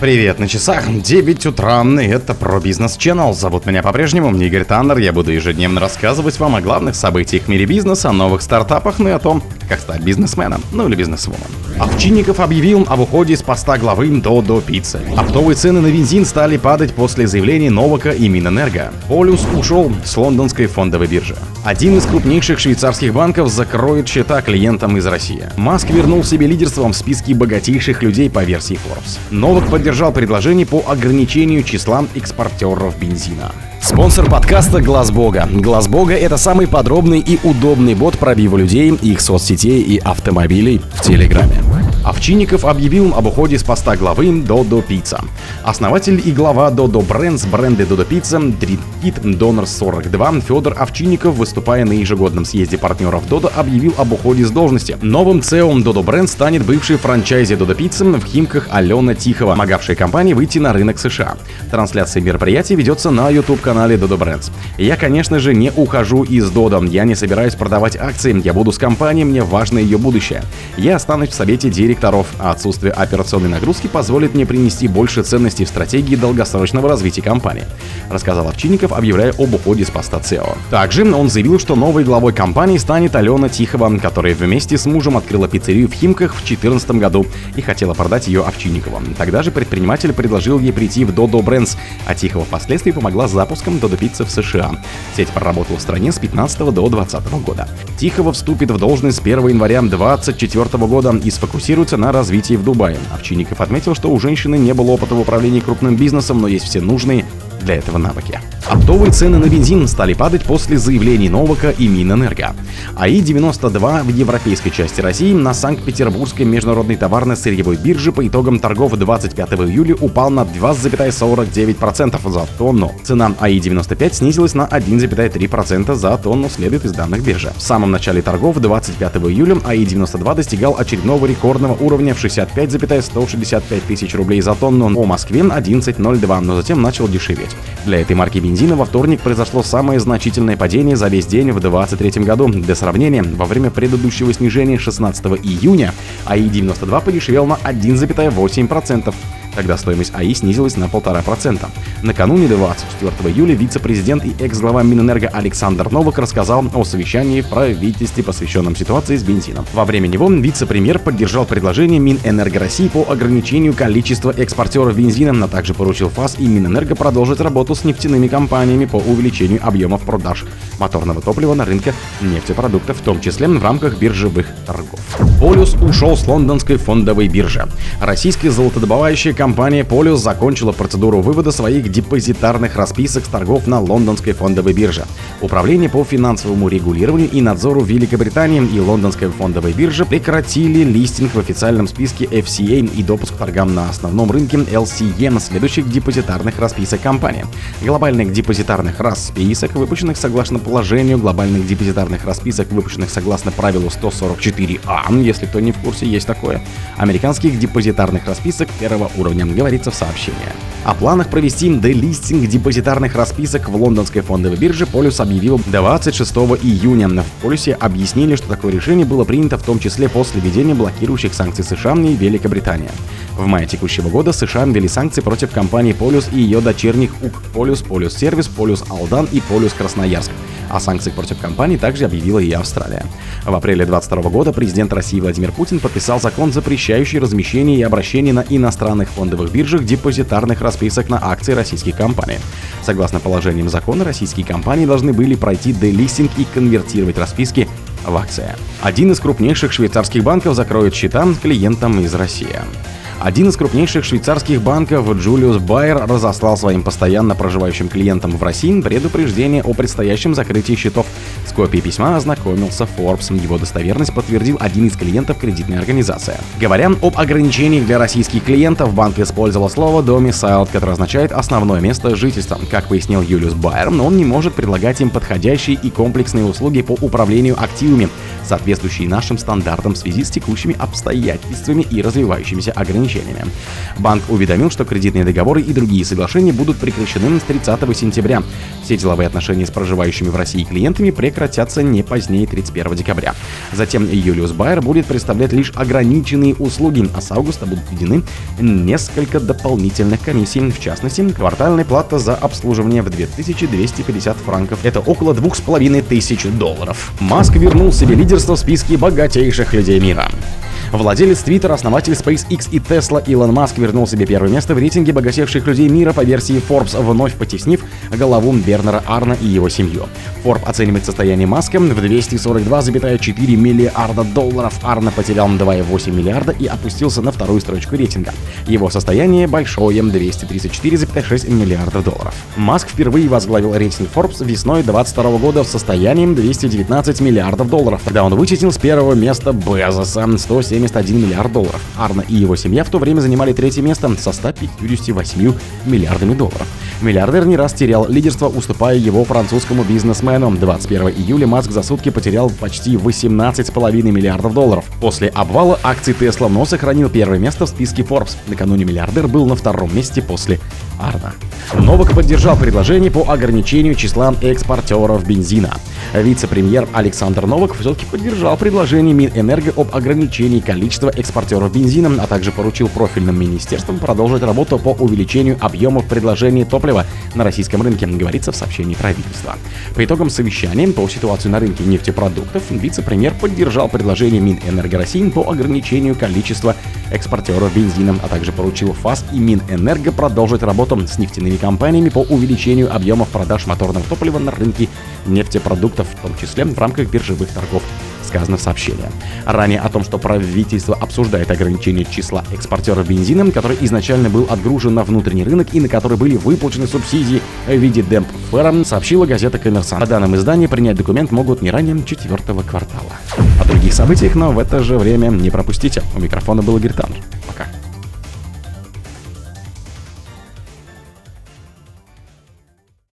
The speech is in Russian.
Привет, на часах 9 утра, и это про бизнес Channel. Зовут меня по-прежнему Игорь Таннер. Я буду ежедневно рассказывать вам о главных событиях в мире бизнеса, о новых стартапах, ну и о том, как стать бизнесменом, ну или бизнесвумен. Овчинников объявил об уходе с поста главы Додо Пиццы. Оптовые цены на бензин стали падать после заявлений Новака и Минэнерго. Полюс ушел с лондонской фондовой биржи. Один из крупнейших швейцарских банков закроет счета клиентам из России. Маск вернул себе лидерством в списке богатейших людей по версии Forbes. Новак поддержал предложение по ограничению числа экспортеров бензина. Спонсор подкаста Глаз Бога. Глаз Бога это самый подробный и удобный бот пробива людей, их соцсетей и автомобилей в Телеграме. Овчинников объявил об уходе с поста главы Додо Пицца. Основатель и глава Додо Брендс бренда Додо Пицца Дрит Донор 42 Федор Овчинников, выступая на ежегодном съезде партнеров Додо, объявил об уходе с должности. Новым CEO Додо Бренд станет бывший франчайзи Додо Пицца в Химках Алена Тихова, помогавшая компании выйти на рынок США. Трансляция мероприятия ведется на YouTube-канале Додо Брендс. Я, конечно же, не ухожу из Додо. Я не собираюсь продавать акции. Я буду с компанией, мне важно ее будущее. Я останусь в совете директоров директоров, а отсутствие операционной нагрузки позволит мне принести больше ценностей в стратегии долгосрочного развития компании, рассказал Овчинников, объявляя об уходе с поста CEO. Также он заявил, что новой главой компании станет Алена Тихова, которая вместе с мужем открыла пиццерию в Химках в 2014 году и хотела продать ее Овчинникову. Тогда же предприниматель предложил ей прийти в Dodo Brands, а Тихова впоследствии помогла с запуском Dodo Pizza в США. Сеть проработала в стране с 15 до 20 года. Тихова вступит в должность с 1 января 2024 года и сфокусируется фокусируется на развитии в Дубае. Овчинников отметил, что у женщины не было опыта в управлении крупным бизнесом, но есть все нужные для этого навыки. Оптовые цены на бензин стали падать после заявлений Новака и Минэнерго. АИ-92 в европейской части России на Санкт-Петербургской международной товарно-сырьевой бирже по итогам торгов 25 июля упал на 2,49% за тонну. Цена АИ-95 снизилась на 1,3% за тонну, следует из данных биржи. В самом начале торгов 25 июля АИ-92 достигал очередного рекордного уровня в 65,165 тысяч рублей за тонну, о Москве 11,02, но затем начал дешеветь. Для этой марки бензина бензина во вторник произошло самое значительное падение за весь день в 2023 году. Для сравнения, во время предыдущего снижения 16 июня АИ-92 подешевел на 1,8%. Тогда стоимость АИ снизилась на 1,5%. Накануне 24 июля вице-президент и экс-глава Минэнерго Александр Новак рассказал о совещании в правительстве, посвященном ситуации с бензином. Во время него вице-премьер поддержал предложение Минэнерго России по ограничению количества экспортеров бензина, а также поручил ФАС и Минэнерго продолжить работу с нефтяными компаниями по увеличению объемов продаж моторного топлива на рынке нефтепродуктов, в том числе в рамках биржевых торгов. Полюс ушел с лондонской фондовой биржи. Российская золотодобывающая компания компания Polius закончила процедуру вывода своих депозитарных расписок с торгов на лондонской фондовой бирже. Управление по финансовому регулированию и надзору Великобритании и лондонской фондовой бирже прекратили листинг в официальном списке FCA и допуск к торгам на основном рынке LCM следующих депозитарных расписок компании. Глобальных депозитарных расписок, выпущенных согласно положению глобальных депозитарных расписок, выпущенных согласно правилу 144А, если кто не в курсе, есть такое, американских депозитарных расписок первого уровня уровнем, говорится в сообщении. О планах провести делистинг депозитарных расписок в лондонской фондовой бирже Полюс объявил 26 июня. В Полюсе объяснили, что такое решение было принято в том числе после введения блокирующих санкций США и Великобритании. В мае текущего года США ввели санкции против компании Полюс и ее дочерних УК Полюс, Полюс Сервис, Полюс Алдан и Полюс Красноярск. О санкциях против компании также объявила и Австралия. В апреле 2022 года президент России Владимир Путин подписал закон, запрещающий размещение и обращение на иностранных фондовых биржах депозитарных расписок на акции российских компаний. Согласно положениям закона, российские компании должны были пройти делистинг и конвертировать расписки в акции. Один из крупнейших швейцарских банков закроет счета клиентам из России. Один из крупнейших швейцарских банков Джулиус Байер разослал своим постоянно проживающим клиентам в России предупреждение о предстоящем закрытии счетов. С копией письма ознакомился Forbes. Его достоверность подтвердил один из клиентов кредитной организации. Говоря об ограничениях для российских клиентов, банк использовал слово domicile, которое означает основное место жительства. Как пояснил Юлиус Байер, он не может предлагать им подходящие и комплексные услуги по управлению активами, соответствующие нашим стандартам в связи с текущими обстоятельствами и развивающимися ограничениями. Банк уведомил, что кредитные договоры и другие соглашения будут прекращены с 30 сентября. Все деловые отношения с проживающими в России клиентами прекратятся не позднее 31 декабря. Затем Юлиус Байер будет представлять лишь ограниченные услуги, а с августа будут введены несколько дополнительных комиссий, в частности, квартальная плата за обслуживание в 2250 франков. Это около 2500 долларов. Маск вернул себе лидерство в списке богатейших людей мира. Владелец Twitter, основатель SpaceX и Tesla Илон Маск вернул себе первое место в рейтинге богатейших людей мира по версии Forbes, вновь потеснив голову Бернера Арна и его семью. Forbes оценивает состояние Маска в 242,4 миллиарда долларов. Арна потерял 2,8 миллиарда и опустился на вторую строчку рейтинга. Его состояние большое 234,6 миллиардов долларов. Маск впервые возглавил рейтинг Forbes весной 2022 года в состоянии 219 миллиардов долларов, когда он вычислил с первого места Безоса 170 71 миллиард долларов. Арна и его семья в то время занимали третье место со 158 миллиардами долларов. Миллиардер не раз терял лидерство, уступая его французскому бизнесмену. 21 июля Маск за сутки потерял почти 18,5 миллиардов долларов. После обвала акций Tesla, но сохранил первое место в списке Forbes. Накануне миллиардер был на втором месте после Арна. Новак поддержал предложение по ограничению числа экспортеров бензина. Вице-премьер Александр Новак все-таки поддержал предложение Минэнерго об ограничении количества экспортеров бензина, а также поручил профильным министерствам продолжить работу по увеличению объемов предложений топлива на российском рынке, говорится в сообщении правительства. По итогам совещания по ситуации на рынке нефтепродуктов вице-премьер поддержал предложение Минэнерго России по ограничению количества экспортеров бензина, а также поручил ФАС и Минэнерго продолжить работу с нефтяными компаниями по увеличению объемов продаж моторного топлива на рынке нефтепродуктов, в том числе в рамках биржевых торгов сказано в сообщении. Ранее о том, что правительство обсуждает ограничение числа экспортеров бензина, который изначально был отгружен на внутренний рынок и на который были выплачены субсидии в виде демпфера, сообщила газета «Коммерсант». По данным издания, принять документ могут не ранее четвертого квартала. О других событиях, но в это же время не пропустите. У микрофона был Игорь. Пока.